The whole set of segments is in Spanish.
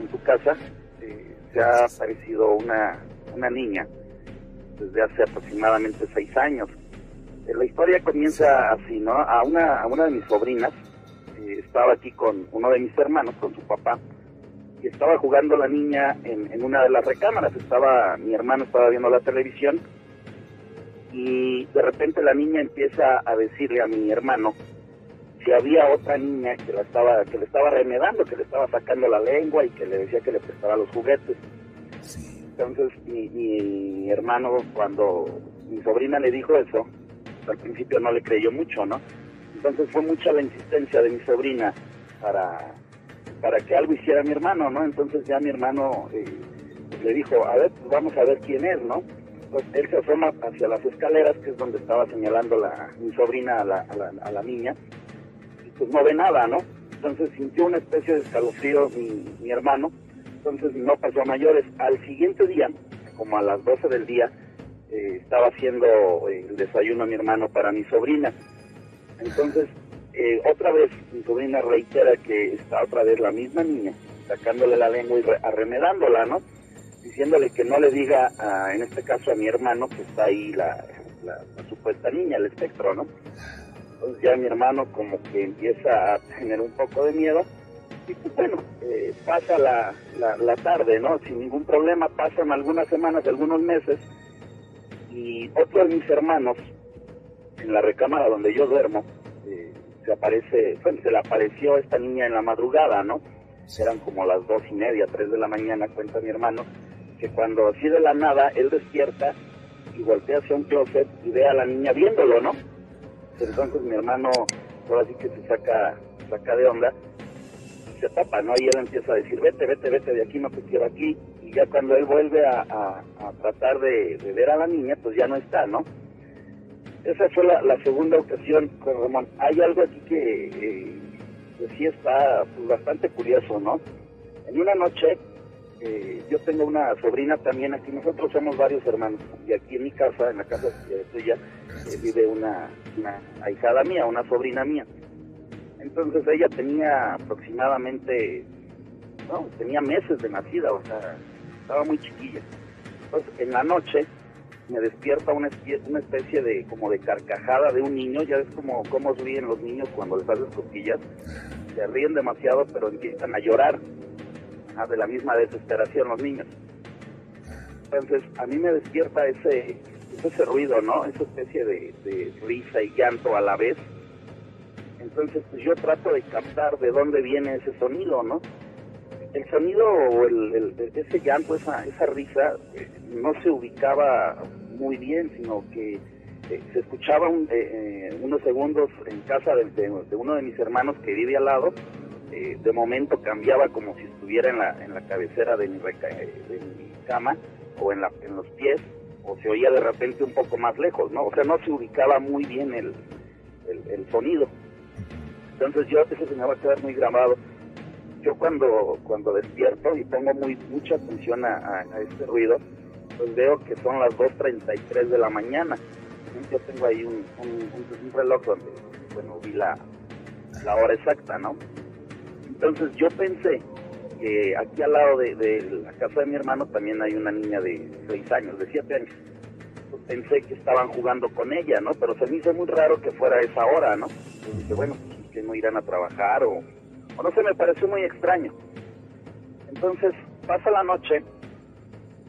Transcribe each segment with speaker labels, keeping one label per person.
Speaker 1: En tu casa eh, se ha aparecido una, una niña desde hace aproximadamente seis años. Eh, la historia comienza así, ¿no? A una, a una de mis sobrinas, eh, estaba aquí con uno de mis hermanos, con su papá, y estaba jugando la niña en, en una de las recámaras. Estaba, mi hermano estaba viendo la televisión y de repente la niña empieza a decirle a mi hermano si había otra niña que la estaba que le estaba remedando, que le estaba sacando la lengua y que le decía que le prestara los juguetes. Entonces mi, mi hermano cuando mi sobrina le dijo eso, al principio no le creyó mucho, ¿no? Entonces fue mucha la insistencia de mi sobrina para para que algo hiciera mi hermano, ¿no? Entonces ya mi hermano eh, le dijo, a ver, pues vamos a ver quién es, ¿no? Pues él se asoma hacia las escaleras, que es donde estaba señalando la, mi sobrina a la, a la, a la niña, pues no ve nada, ¿no? Entonces sintió una especie de escalofrío mi, mi hermano, entonces no pasó a mayores. Al siguiente día, como a las 12 del día, eh, estaba haciendo eh, el desayuno a mi hermano para mi sobrina. Entonces, eh, otra vez mi sobrina reitera que está otra vez la misma niña, sacándole la lengua y re- arremedándola, ¿no? Diciéndole que no le diga, a, en este caso a mi hermano, que está ahí la- la supuesta niña, el espectro, ¿no? Ya mi hermano como que empieza a tener un poco de miedo y pues bueno, eh, pasa la, la, la tarde, ¿no? Sin ningún problema, pasan algunas semanas, algunos meses y otro de mis hermanos en la recámara donde yo duermo eh, se aparece, bueno, se le apareció esta niña en la madrugada, ¿no? Eran como las dos y media, tres de la mañana, cuenta mi hermano, que cuando así de la nada él despierta y voltea hacia un closet y ve a la niña viéndolo, ¿no? Entonces mi hermano, ahora sí que se saca, saca de onda se tapa, ¿no? Y él empieza a decir, vete, vete, vete de aquí, no te quiero aquí. Y ya cuando él vuelve a, tratar de, ver a la niña, pues ya no está, ¿no? Esa fue la, segunda ocasión con Ramón. Hay algo aquí que, eh, que sí está pues, bastante curioso, ¿no? En una noche, eh, yo tengo una sobrina también aquí, nosotros somos varios hermanos, y aquí en mi casa, en la casa tuya, eh, vive una, una ahijada mía, una sobrina mía. Entonces ella tenía aproximadamente, no, tenía meses de nacida, o sea, estaba muy chiquilla. Entonces en la noche me despierta una especie, una especie de como de carcajada de un niño, ya ves como cómo ríen los niños cuando les haces cosquillas, se ríen demasiado pero empiezan a llorar, de la misma desesperación los niños. Entonces a mí me despierta ese, ese ruido, ¿no? Esa especie de, risa y llanto a la vez. Entonces pues yo trato de captar de dónde viene ese sonido, ¿no? el sonido o el, ese llanto, esa, esa risa, eh, no se ubicaba muy bien, sino que eh, se escuchaba eh, unos segundos en casa de uno de mis hermanos que vive al lado. Eh, de momento cambiaba como si estuviera en la, en la cabecera de mi, reca- eh, de mi cama o en, la, en los pies, o se oía de repente un poco más lejos, ¿no? O sea, no se ubicaba muy bien el, el, sonido. Entonces yo, eso se me va a quedar muy grabado yo cuando cuando despierto y pongo muy mucha atención a, a- este ruido, pues veo que son las 2.33 de la mañana. Yo tengo ahí un, un- un- un reloj donde, bueno, vi la, la hora exacta, ¿no? Entonces yo pensé que aquí al lado de, la casa de mi hermano también hay una niña de 6 años, de 7 años. Pensé que estaban jugando con ella, ¿no? Pero se me hizo muy raro que fuera esa hora, ¿no? Entonces dije, bueno, pues que no irán a trabajar o, o no sé, me pareció muy extraño. Entonces pasa la noche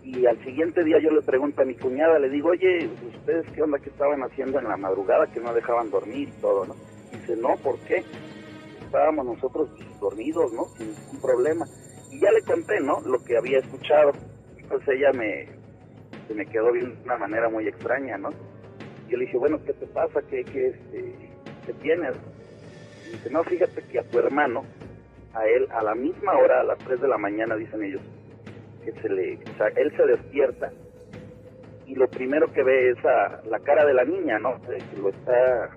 Speaker 1: y al siguiente día yo le pregunto a mi cuñada, le digo, oye, ¿ustedes qué onda que estaban haciendo en la madrugada que no dejaban dormir y todo, no? Dice, no, ¿por qué? Estábamos nosotros dormidos, ¿no? Sin ningún problema. Y ya le conté, ¿no? Lo que había escuchado. Entonces ella me, se me quedó viendo de una manera muy extraña, ¿no? Yo le dije, bueno, ¿qué te pasa? ¿Qué, qué, este, qué tienes? Y dice, no, fíjate que a tu hermano, a él, a la misma hora, a las 3 de la mañana, dicen ellos, que se le, o sea, él se despierta y lo primero que ve es a la cara de la niña, ¿no? Que que lo está,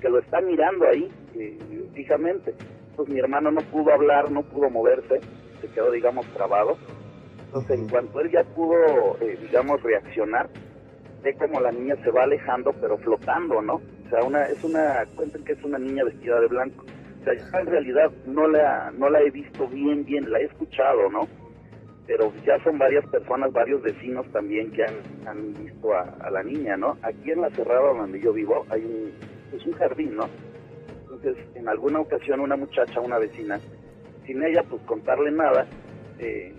Speaker 1: que lo está mirando ahí eh, fijamente. Pues mi hermano no pudo hablar, no pudo moverse, se quedó, digamos, trabado. Entonces, en cuanto él ya pudo, eh, digamos, reaccionar, ve como la niña se va alejando, pero flotando, ¿no? O sea, una, es una, cuenten que es una niña vestida de blanco. en realidad no la, no la he visto bien, bien, la he escuchado, ¿no? Pero ya son varias personas, varios vecinos también que han, visto a, la niña, ¿no? Aquí en la cerrada donde yo vivo hay un, pues un jardín, ¿no? Entonces, en alguna ocasión una muchacha, una vecina, sin ella pues contarle nada, eh,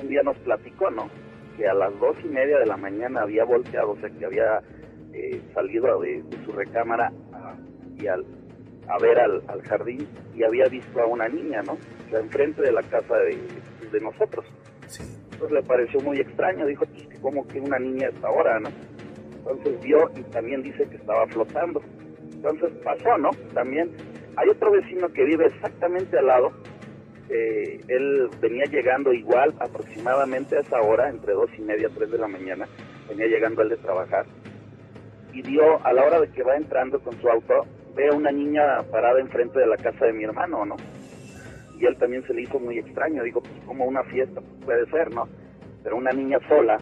Speaker 1: un día nos platicó, ¿no? Que a las dos y media de la mañana había volteado, o sea, que había eh, salido de, su recámara y al, a ver al, jardín y había visto a una niña, ¿no? O sea, enfrente de la casa de, nosotros. Entonces le pareció muy extraño, dijo, pues, ¿cómo que una niña está ahora, no? Entonces vio y también dice que estaba flotando. Entonces pasó, ¿no? También hay otro vecino que vive exactamente al lado. Eh, él venía llegando igual aproximadamente a esa hora, entre dos y media, tres de la mañana, venía llegando él de trabajar y vio a la hora de que va entrando con su auto, ve a una niña parada enfrente de la casa de mi hermano, ¿no? Y él también se le hizo muy extraño, digo, pues como una fiesta puede ser, ¿no? Pero una niña sola,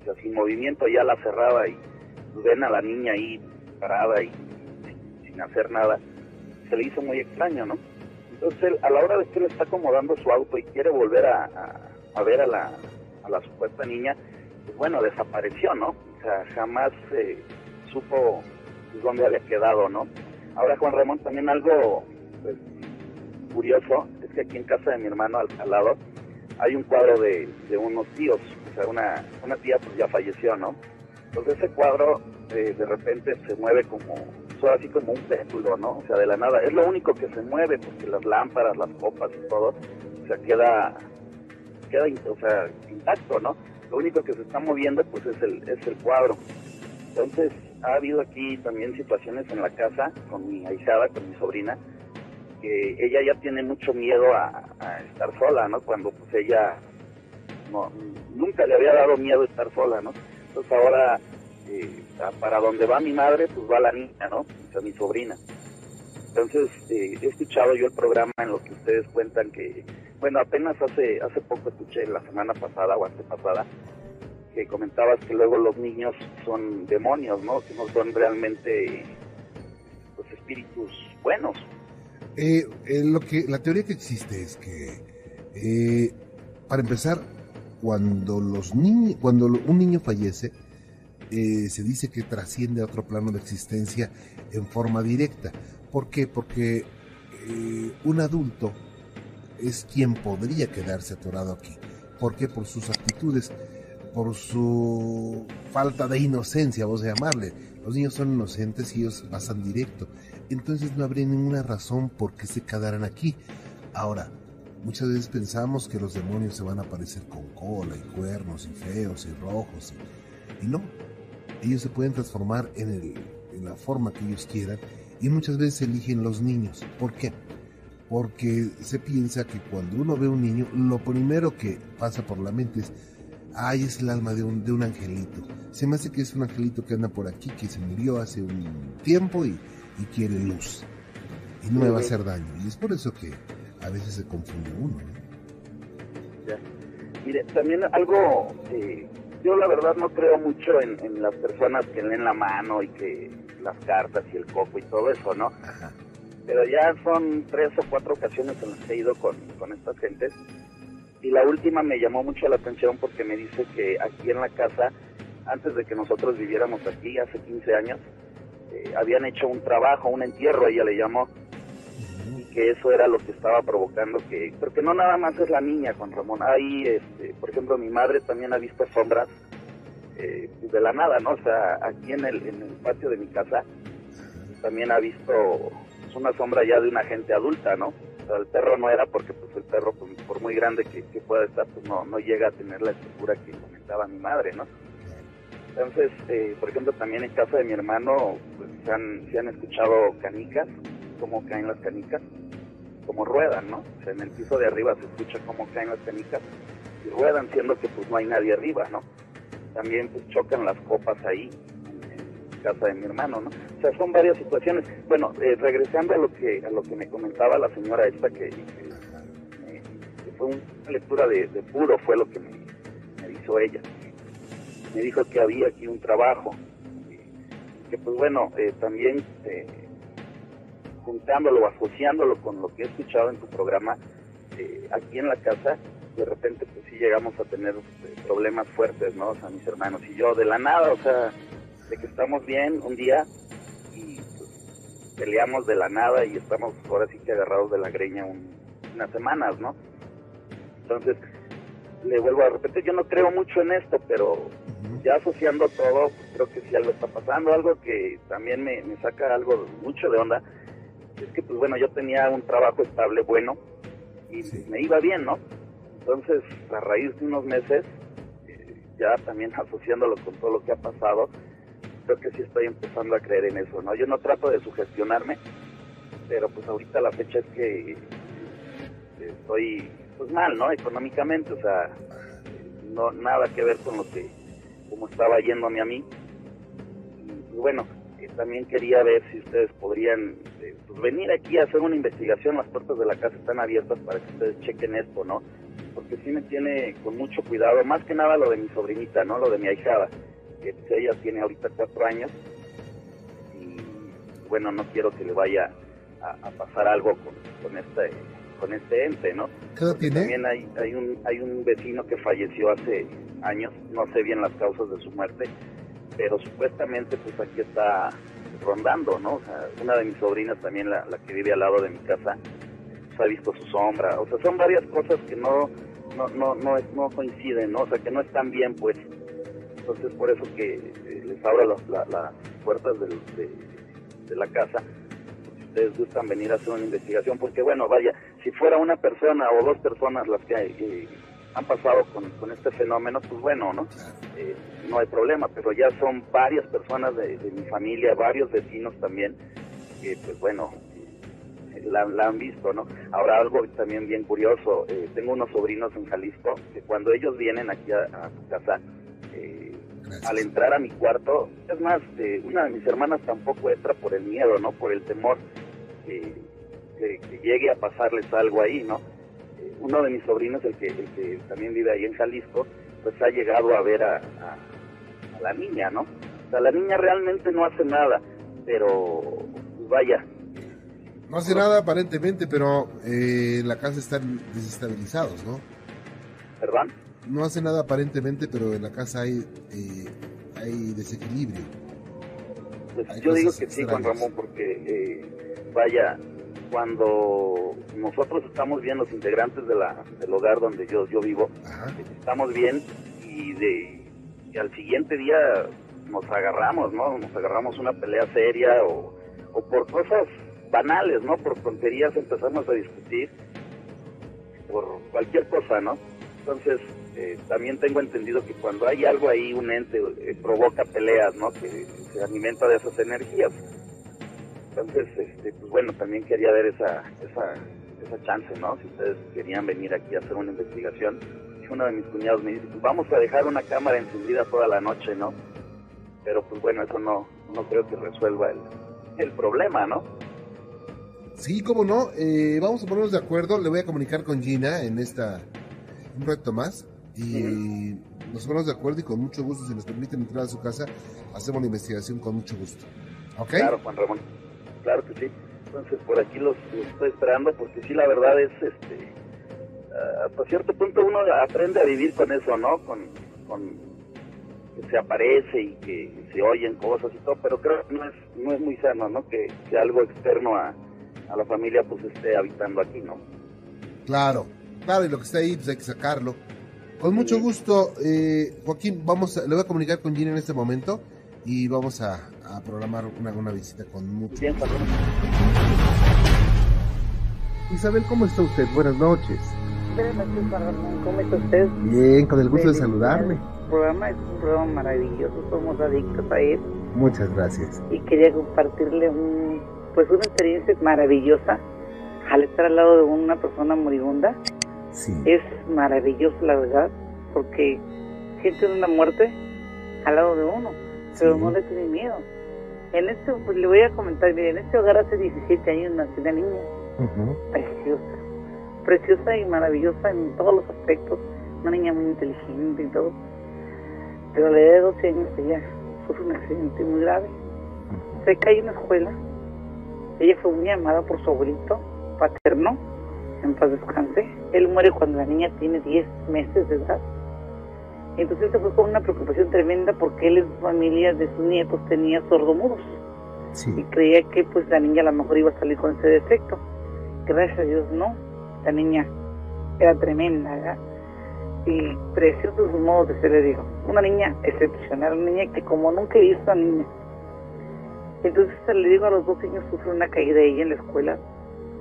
Speaker 1: o sea, sin movimiento ya la cerrada y ven a la niña ahí parada y hacer nada, se le hizo muy extraño, ¿no? Entonces él, a la hora de que él está acomodando su auto y quiere volver a, a, ver a la, a la supuesta niña, pues bueno, desapareció, ¿no? O sea, jamás supo dónde había quedado, ¿no? Ahora, Juan Ramón, también algo pues, curioso es que aquí en casa de mi hermano, al, lado, hay un cuadro de, unos tíos, o sea, una, una tía pues ya falleció, ¿no? Entonces ese cuadro eh, de repente se mueve como, así como un péndulo, ¿no? O sea, de la nada. Es lo único que se mueve, porque las lámparas, las copas y todo, o sea, queda, queda o sea, intacto, ¿no? Lo único que se está moviendo, pues, es el, es el cuadro. Entonces, ha habido aquí también situaciones en la casa con mi ahijada, con mi sobrina, que ella ya tiene mucho miedo a, estar sola, ¿no? Cuando pues ella no, nunca le había dado miedo estar sola, ¿no? Entonces ahora eh, para donde va mi madre, pues va la niña, ¿no? O sea, mi sobrina. Entonces eh, he escuchado yo el programa en lo que ustedes cuentan que, bueno, apenas hace hace poco escuché la semana pasada o antepasada que comentabas que luego los niños son demonios, ¿no? Que no son realmente los pues, espíritus buenos.
Speaker 2: Eh, eh, lo que la teoría que existe es que eh, para empezar cuando los niños cuando un niño fallece se dice que trasciende a otro plano de existencia en forma directa. ¿Por qué? Porque un adulto es quien podría quedarse atorado aquí. ¿Por qué? Por sus actitudes por su falta de inocencia, vamos a llamarle. Los niños son inocentes y ellos pasan directo. Entonces no habría ninguna razón por qué se quedaran aquí. Ahora, muchas veces pensamos que los demonios se van a aparecer con cola y cuernos y feos y rojos. Y, no, ellos se pueden transformar en, el, en la forma que ellos quieran y muchas veces eligen los niños. ¿Por qué? Porque se piensa que cuando uno ve un niño, lo primero que pasa por la mente es ay, es el alma de un, de un angelito. Se me hace que es un angelito que anda por aquí, que se murió hace un tiempo y, quiere luz. Y no me va a hacer daño. Y es por eso que a veces se confunde uno.
Speaker 1: Ya. Mire, también algo, eh, yo la verdad no creo mucho en, las personas que leen la mano y que las cartas y el coco y todo eso, ¿no? Pero ya son tres o cuatro ocasiones en las que he ido con, con estas gentes y la última me llamó mucho la atención porque me dice que aquí en la casa, antes de que nosotros viviéramos aquí, hace 15 años, eh, habían hecho un trabajo, un entierro, ella le llamó, que eso era lo que estaba provocando que, porque no nada más es la niña, Juan Ramón, ahí, este, por ejemplo, mi madre también ha visto sombras eh, de la nada, ¿no? O sea, aquí en el, en el patio de mi casa también ha visto una sombra ya de una gente adulta, ¿no? el perro no era porque pues el perro pues, por muy grande que, pueda estar pues no, no llega a tener la estructura que comentaba mi madre, ¿no? Entonces, eh, por ejemplo, también en casa de mi hermano pues, se, han, se han escuchado canicas, cómo caen las canicas, como ruedan, ¿no? O sea, en el piso de arriba se escucha cómo caen las canicas y ruedan siendo que pues no hay nadie arriba, ¿no? También pues chocan las copas ahí casa de mi hermano, ¿no? O sea, son varias situaciones. Bueno, eh, regresando a lo que a lo que me comentaba la señora esta, que, fue una lectura de, puro, fue lo que me, hizo ella. Me dijo que había aquí un trabajo, que pues bueno, eh, también eh, juntándolo o asociándolo con lo que he escuchado en tu programa, eh, aquí en la casa, de repente pues sí llegamos a tener eh, problemas fuertes, ¿no? O sea, mis hermanos y yo, de la nada, o sea, de que estamos bien un día y pues, peleamos de la nada y estamos ahora sí que agarrados de la greña unas semanas, ¿no? Entonces, le vuelvo a repetir, yo no creo mucho en esto, pero ya asociando todo, pues, creo que sí algo está pasando, algo que también me, saca algo mucho de onda, es que pues bueno, yo tenía un trabajo estable, bueno, y me iba bien, ¿no? Entonces, a raíz de unos meses, eh, ya también asociándolo con todo lo que ha pasado, creo que sí estoy empezando a creer en eso, ¿no? Yo no trato de sugestionarme, pero pues ahorita la fecha es que estoy pues mal, ¿no? Económicamente, o sea, no nada que ver con lo que como estaba yéndome a mí. Y bueno, eh, también quería ver si ustedes podrían eh, pues, venir aquí a hacer una investigación. Las puertas de la casa están abiertas para que ustedes chequen esto, ¿no? Porque sí me tiene con mucho cuidado, más que nada lo de mi sobrinita, ¿no? Lo de mi ahijada, que pues, ella tiene ahorita cuatro años y bueno, no quiero que le vaya a, pasar algo con, con este con este ente, ¿no? También hay, hay, un, hay un vecino que falleció hace años, no sé bien las causas de su muerte, pero supuestamente pues aquí está rondando, ¿no? O sea, una de mis sobrinas también, la, que vive al lado de mi casa, pues, ha visto su sombra, o sea, son varias cosas que no, no, no, no, no coinciden, ¿no? O sea, que no están bien, pues. Entonces, por eso que eh, les abro las puertas de, de la casa ustedes gustan venir a hacer una investigación, porque bueno, vaya, si fuera una persona o dos personas las que eh, han pasado con, este fenómeno, pues bueno, ¿no? Eh, no hay problema, pero ya son varias personas de, mi familia, varios vecinos también, que pues bueno, eh, la, han visto, ¿no? Ahora algo también bien curioso, tengo unos sobrinos en Jalisco que cuando ellos vienen aquí a, a su casa, al entrar a mi cuarto, es más, una de mis hermanas tampoco entra por el miedo, ¿no? Por el temor que, llegue a pasarles algo ahí, ¿no? Uno de mis sobrinos, el que, el que también vive ahí en Jalisco, pues ha llegado a ver a, la niña, ¿no? O sea, la niña realmente no hace nada, pero vaya.
Speaker 2: No hace nada aparentemente, pero eh, la casa están desestabilizados, ¿no?
Speaker 1: ¿Perdón?
Speaker 2: no hace nada aparentemente, pero en la casa hay, eh, hay desequilibrio.
Speaker 1: Pues yo digo que sí, Juan Ramón, porque eh, vaya, cuando nosotros estamos bien, los integrantes de la, del hogar donde yo, yo vivo, estamos bien y, de, al siguiente día nos agarramos, ¿no? Nos agarramos una pelea seria o, o por cosas banales, ¿no? Por tonterías empezamos a discutir por cualquier cosa, ¿no? Entonces, eh, también tengo entendido que cuando hay algo ahí, un ente eh, provoca peleas, ¿no? Que se alimenta de esas energías. Entonces, este, pues bueno, también quería ver esa, esa, esa chance, ¿no? Si ustedes querían venir aquí a hacer una investigación. uno de mis cuñados me dice, pues vamos a dejar una cámara encendida toda la noche, ¿no? Pero pues bueno, eso no, no creo que resuelva el, el problema, ¿no?
Speaker 2: Sí, cómo no. Eh, vamos a ponernos de acuerdo. Le voy a comunicar con Gina en esta un reto más y nos ponemos de acuerdo y con mucho gusto, si nos permiten entrar a su casa, hacemos la investigación con mucho gusto. ¿Ok?
Speaker 1: Claro, Juan Ramón. Claro que sí. Entonces, por aquí los, estoy esperando porque sí, la verdad es, este, ah, hasta cierto punto uno aprende a vivir con eso, ¿no? Con, que se aparece y que se oyen cosas y todo, pero creo que no es, no es muy sano, ¿no? Que, que algo externo a, a la familia pues esté habitando aquí, ¿no?
Speaker 2: Claro, claro, y lo que está ahí pues hay que sacarlo con mucho gusto, eh, Joaquín, vamos a, le voy a comunicar con Gina en este momento y vamos a, programar una, una, visita con mucho
Speaker 1: Bien,
Speaker 2: Isabel, ¿cómo está usted? Buenas noches.
Speaker 3: Buenas noches, ¿Cómo está usted?
Speaker 2: Bien, con el gusto de saludarle.
Speaker 3: El programa es un programa maravilloso, somos adictos a él.
Speaker 2: Muchas gracias.
Speaker 3: Y quería compartirle un, pues una experiencia maravillosa al estar al lado de una persona moribunda es maravilloso, la verdad, porque sienten una muerte al lado de uno, pero no le tiene miedo. En este, pues, le voy a comentar, mire, en este hogar hace 17 años nació una niña, preciosa, preciosa y maravillosa en todos los aspectos, una niña muy inteligente y todo, pero a la edad de 12 años ella sufre un accidente muy grave, se cae en una escuela, Ella fue muy amada por su abuelito paterno, en paz descanse. Él muere cuando la niña tiene 10 meses de edad. Entonces se fue con una preocupación tremenda porque él en su familia de sus nietos tenía sordomudos. Y creía que pues la niña a lo mejor iba a salir con ese defecto. Gracias a Dios no. La niña era tremenda, ¿verdad? Y precioso su modo de ser, le digo. Una niña excepcional, una niña que como nunca he visto a niña. Entonces le digo a los dos años sufre una caída ella en la escuela,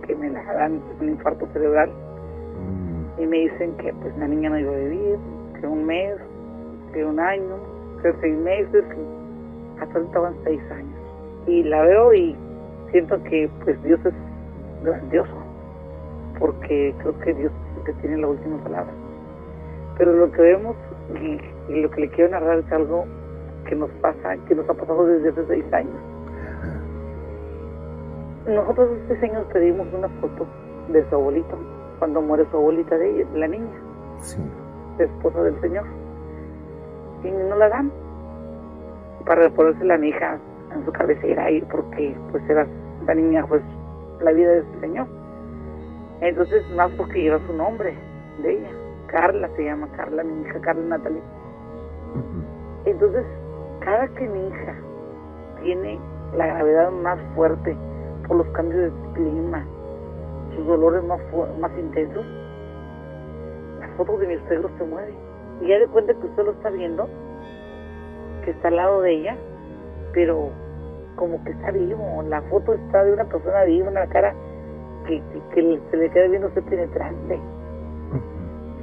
Speaker 3: que me la dan un infarto cerebral. Mm. Y me dicen que pues la niña no iba a vivir, que un mes, que un año, que seis meses, hasta estaban seis años. Y la veo y siento que pues Dios es grandioso, porque creo que Dios es el que tiene la última palabra. Pero lo que vemos y, lo que le quiero narrar es algo que nos pasa, que nos ha pasado desde hace seis años. Nosotros este años pedimos una foto de su abuelito, cuando muere su abuelita de ella, la niña, sí. esposa del Señor. Y no la dan para ponerse la hija en su cabecera ahí, porque pues era la niña, pues la vida del Señor. Entonces, más porque lleva su nombre de ella. Carla se llama Carla, mi hija Carla Natalie. Entonces, cada que mi hija tiene la gravedad más fuerte por los cambios de clima, sus dolores más, más intensos, las fotos de mi suegro se mueven. Y ya de cuenta que usted lo está viendo, que está al lado de ella, pero como que está vivo. La foto está de una persona viva, una cara que, que, se le queda viendo usted penetrante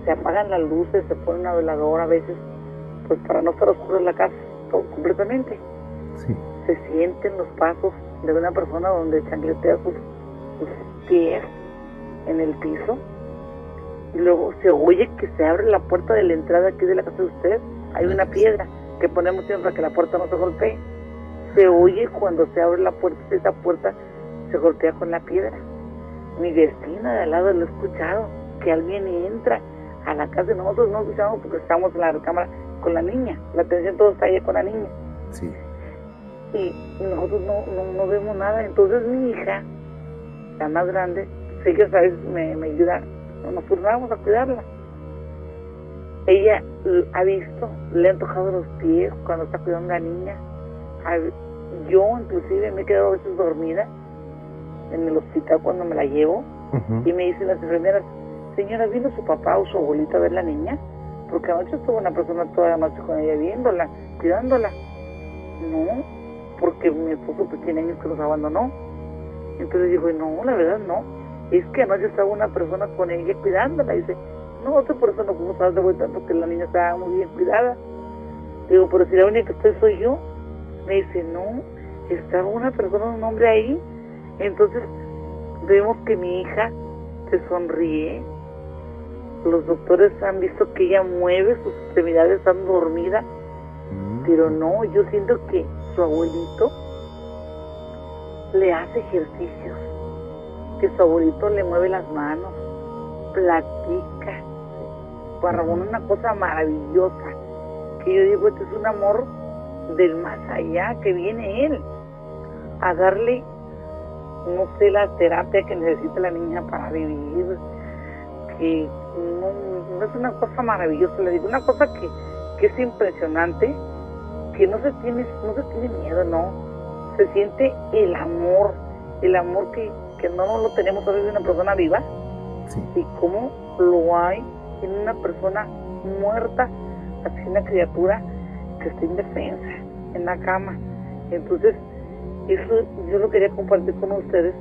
Speaker 3: se apagan las luces, se pone una veladora a veces, pues para no estar oscuro en la casa todo, completamente. Se sienten los pasos de una persona donde chancletea sus, pies en el piso y luego se oye que se abre la puerta de la entrada aquí de la casa de usted. Hay una piedra que ponemos siempre para que la puerta no se golpee. Se oye cuando se abre la puerta, esa puerta se golpea con la piedra. Mi vecina de al lado lo ha escuchado, que alguien entra a la casa nosotros no escuchamos porque estamos en la recámara con la niña. La atención todo está ahí con la niña. Sí. Y nosotros no, no, vemos nada. Entonces mi hija, la más grande, sí que a veces me, me ayuda, nos turnamos a cuidarla. Ella ha visto, le han tocado los pies cuando está cuidando a la niña. Yo inclusive me he quedado a veces dormida en el hospital cuando me la llevo y me dicen las enfermeras, señora, ¿vino su papá o su abuelita a ver la niña? Porque anoche estuvo una persona toda la noche con ella viéndola, cuidándola. No, porque mi esposo pues tiene años que nos abandonó. Entonces digo, no, la verdad no. Es que anoche estaba una persona con ella cuidándola. Y dice, no, por eso no podemos dar de vuelta porque la niña estaba muy bien cuidada. Digo, pero si la única que estoy soy yo. Me dice, no, estaba una persona, un hombre ahí. Entonces vemos que mi hija se sonríe, los doctores han visto que ella mueve sus extremidades, están dormida, mm. pero no, yo siento que su abuelito le hace ejercicios, que su abuelito le mueve las manos, platica, para una cosa maravillosa, que yo digo, este es un amor del más allá, que viene él a darle, no sé, la terapia que necesita la niña para vivir, que no, es una cosa maravillosa, le digo, una cosa que, que es impresionante, que no se tiene, no se tiene miedo, no, se siente el amor, el amor que, que no lo tenemos todavía de una persona viva, y cómo lo hay en una persona muerta, así una criatura que está indefensa en la cama. Entonces, eso yo lo quería compartir con ustedes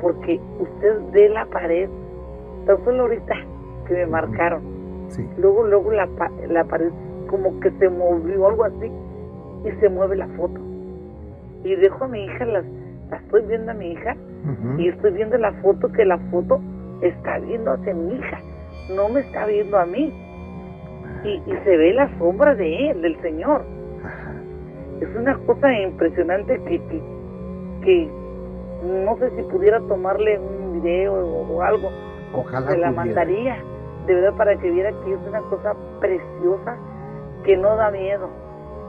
Speaker 3: porque usted ve la pared, tan solo ahorita que me marcaron. Luego, luego la, la pared como que se movió algo así y se mueve la foto. Y dejo a mi hija, la, la estoy viendo a mi hija y estoy viendo la foto que la foto está viendo hacia mi hija, no me está viendo a mí. Y, y se ve la sombra de él, del Señor. Es una cosa impresionante que, que, que, no sé si pudiera tomarle un video o, algo.
Speaker 2: Ojalá
Speaker 3: se la mandaría de verdad para que viera que es una cosa preciosa que no da miedo.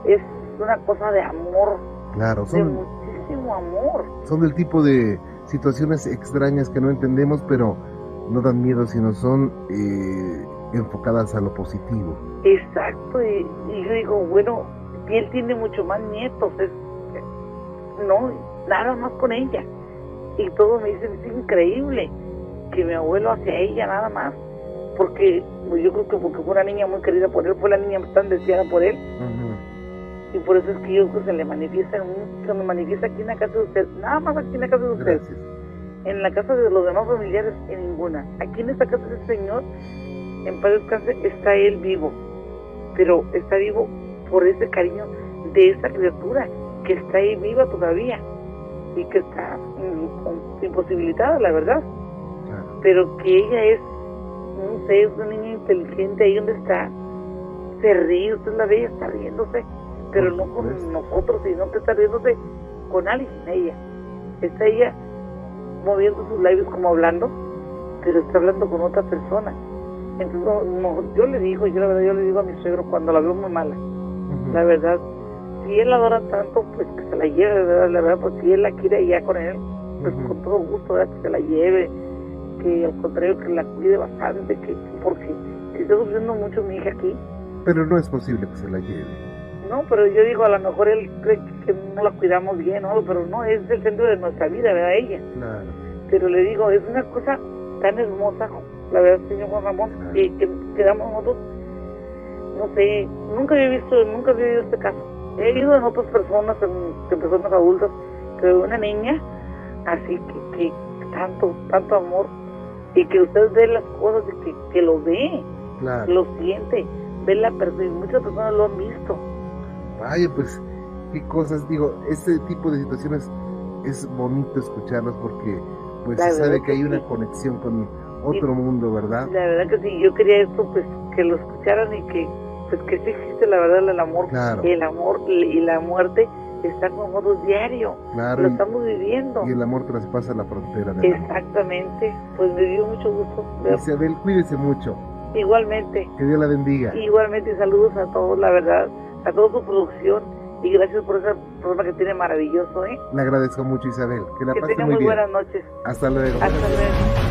Speaker 3: Es una cosa de amor.
Speaker 2: Claro,
Speaker 3: son, de muchísimo amor.
Speaker 2: Son del tipo de, situaciones extrañas que no entendemos, pero no dan miedo, sino son eh, enfocadas a lo positivo.
Speaker 3: Exacto, y, yo digo, bueno, y él tiene mucho más nietos, es, no, nada más con ella. Y todos me dicen, es increíble que mi abuelo hacia ella nada más, porque pues, yo creo que porque fue una niña muy querida por él, fue la niña tan deseada por él. Y por eso es que yo se le manifiesta, se me manifiesta aquí en la casa de usted, nada más aquí en la casa de usted. En la casa de los demás familiares, en ninguna. Aquí en esta casa del Señor, en paz descanse, está él vivo. Pero está vivo por ese cariño de esa criatura que está ahí viva todavía y que está imposibilitada, la verdad. Pero que ella es, no sé, es una niña inteligente ahí donde está. Se ríe, usted la ve, está riéndose, pero no con nosotros, sino que está riéndose con alguien, ella. Está ella moviendo sus labios como hablando, pero está hablando con otra persona. Entonces, yo le digo, yo la verdad, yo le digo a mi suegro cuando la veo muy mala, la verdad, si él la adora tanto, pues que se la lleve, ¿verdad? La verdad, pues si él la quiere ya con él, pues con todo gusto, ¿verdad? Que se la lleve, que al contrario, que la cuide bastante, que porque si está sufriendo mucho mi hija aquí.
Speaker 2: Pero no es posible que se la lleve.
Speaker 3: No, pero yo digo, a lo mejor él cree que no la cuidamos bien, ¿no? Pero no, es el centro de nuestra vida, ¿verdad? Ella. Claro. Pero le digo, es una cosa tan hermosa, la verdad, señor Juan Ramón, y que quedamos nosotros, no sé, nunca había visto, nunca había visto este caso he ido en otras personas, en, personas adultas, que una niña, así que, que tanto, tanto amor, y que usted ve las cosas y que, que lo ve, lo siente, ve la persona, y muchas personas lo han visto.
Speaker 2: Vaya, pues, qué cosas, digo, este tipo de situaciones es bonito escucharlos porque pues se sabe que hay una conexión con otro mundo, ¿verdad?
Speaker 3: La verdad que sí, yo quería esto, pues, que lo escucharan y que pues que sí existe la verdad el amor el amor y la muerte está con nosotros diario. Lo estamos viviendo.
Speaker 2: y el amor traspasa la frontera
Speaker 3: exactamente. Pues me dio mucho gusto
Speaker 2: Isabel cuídese mucho.
Speaker 3: Igualmente.
Speaker 2: Que Dios la bendiga.
Speaker 3: Igualmente saludos a todos la verdad a toda su producción y gracias por ese programa que tiene maravilloso ¿eh?
Speaker 2: le agradezco mucho Isabel. Que la
Speaker 3: que
Speaker 2: pase
Speaker 3: muy,
Speaker 2: muy
Speaker 3: buenas noches.
Speaker 2: Hasta luego.
Speaker 3: Hasta luego